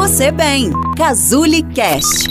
você bem. Cazuli Cast.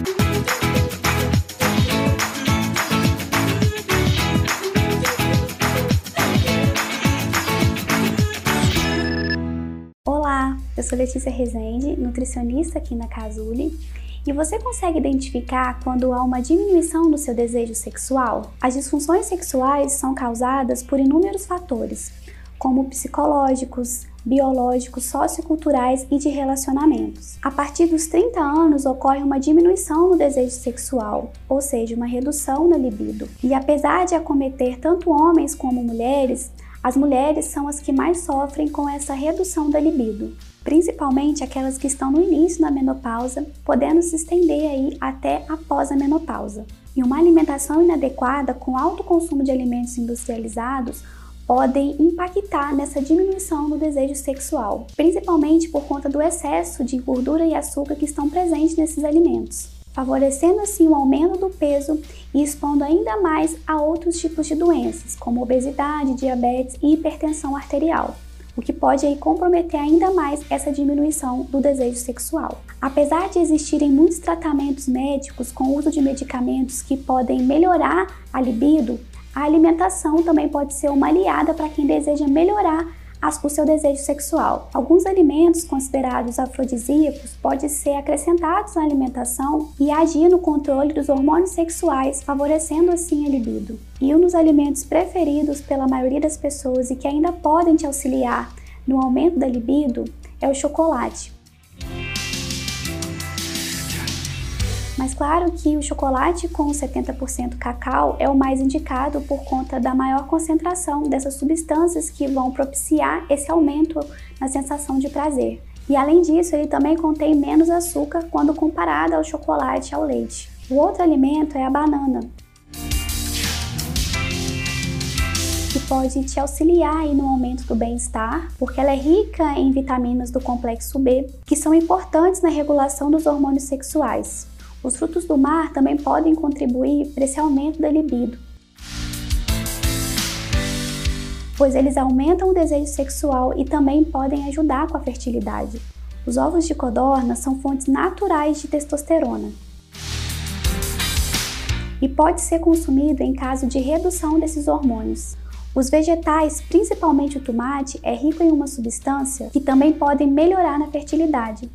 Olá, eu sou Letícia Rezende, nutricionista aqui na Casuli. E você consegue identificar quando há uma diminuição no seu desejo sexual? As disfunções sexuais são causadas por inúmeros fatores, como psicológicos, biológicos, socioculturais e de relacionamentos. A partir dos 30 anos ocorre uma diminuição no desejo sexual, ou seja, uma redução na libido. E apesar de acometer tanto homens como mulheres, as mulheres são as que mais sofrem com essa redução da libido, principalmente aquelas que estão no início da menopausa, podendo se estender aí até após a menopausa. E uma alimentação inadequada com alto consumo de alimentos industrializados podem impactar nessa diminuição no desejo sexual, principalmente por conta do excesso de gordura e açúcar que estão presentes nesses alimentos, favorecendo assim o aumento do peso e expondo ainda mais a outros tipos de doenças, como obesidade, diabetes e hipertensão arterial o que pode aí comprometer ainda mais essa diminuição do desejo sexual. Apesar de existirem muitos tratamentos médicos com uso de medicamentos que podem melhorar a libido, a alimentação também pode ser uma aliada para quem deseja melhorar as, o seu desejo sexual. Alguns alimentos considerados afrodisíacos podem ser acrescentados na alimentação e agir no controle dos hormônios sexuais, favorecendo assim a libido. E um dos alimentos preferidos pela maioria das pessoas e que ainda podem te auxiliar no aumento da libido é o chocolate. Mas claro que o chocolate com 70% cacau é o mais indicado por conta da maior concentração dessas substâncias que vão propiciar esse aumento na sensação de prazer. E além disso, ele também contém menos açúcar quando comparado ao chocolate e ao leite. O outro alimento é a banana, que pode te auxiliar no aumento do bem-estar, porque ela é rica em vitaminas do complexo B, que são importantes na regulação dos hormônios sexuais. Os frutos do mar também podem contribuir para esse aumento da libido, pois eles aumentam o desejo sexual e também podem ajudar com a fertilidade. Os ovos de codorna são fontes naturais de testosterona e pode ser consumido em caso de redução desses hormônios. Os vegetais, principalmente o tomate, é rico em uma substância que também podem melhorar na fertilidade,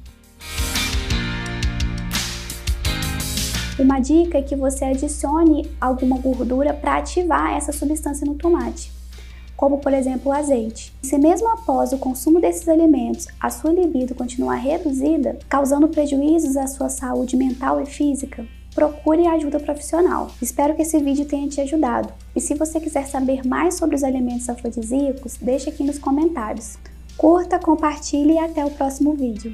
Uma dica é que você adicione alguma gordura para ativar essa substância no tomate, como por exemplo o azeite. Se mesmo após o consumo desses alimentos a sua libido continuar reduzida, causando prejuízos à sua saúde mental e física, procure ajuda profissional. Espero que esse vídeo tenha te ajudado. E se você quiser saber mais sobre os alimentos afrodisíacos, deixe aqui nos comentários. Curta, compartilhe e até o próximo vídeo.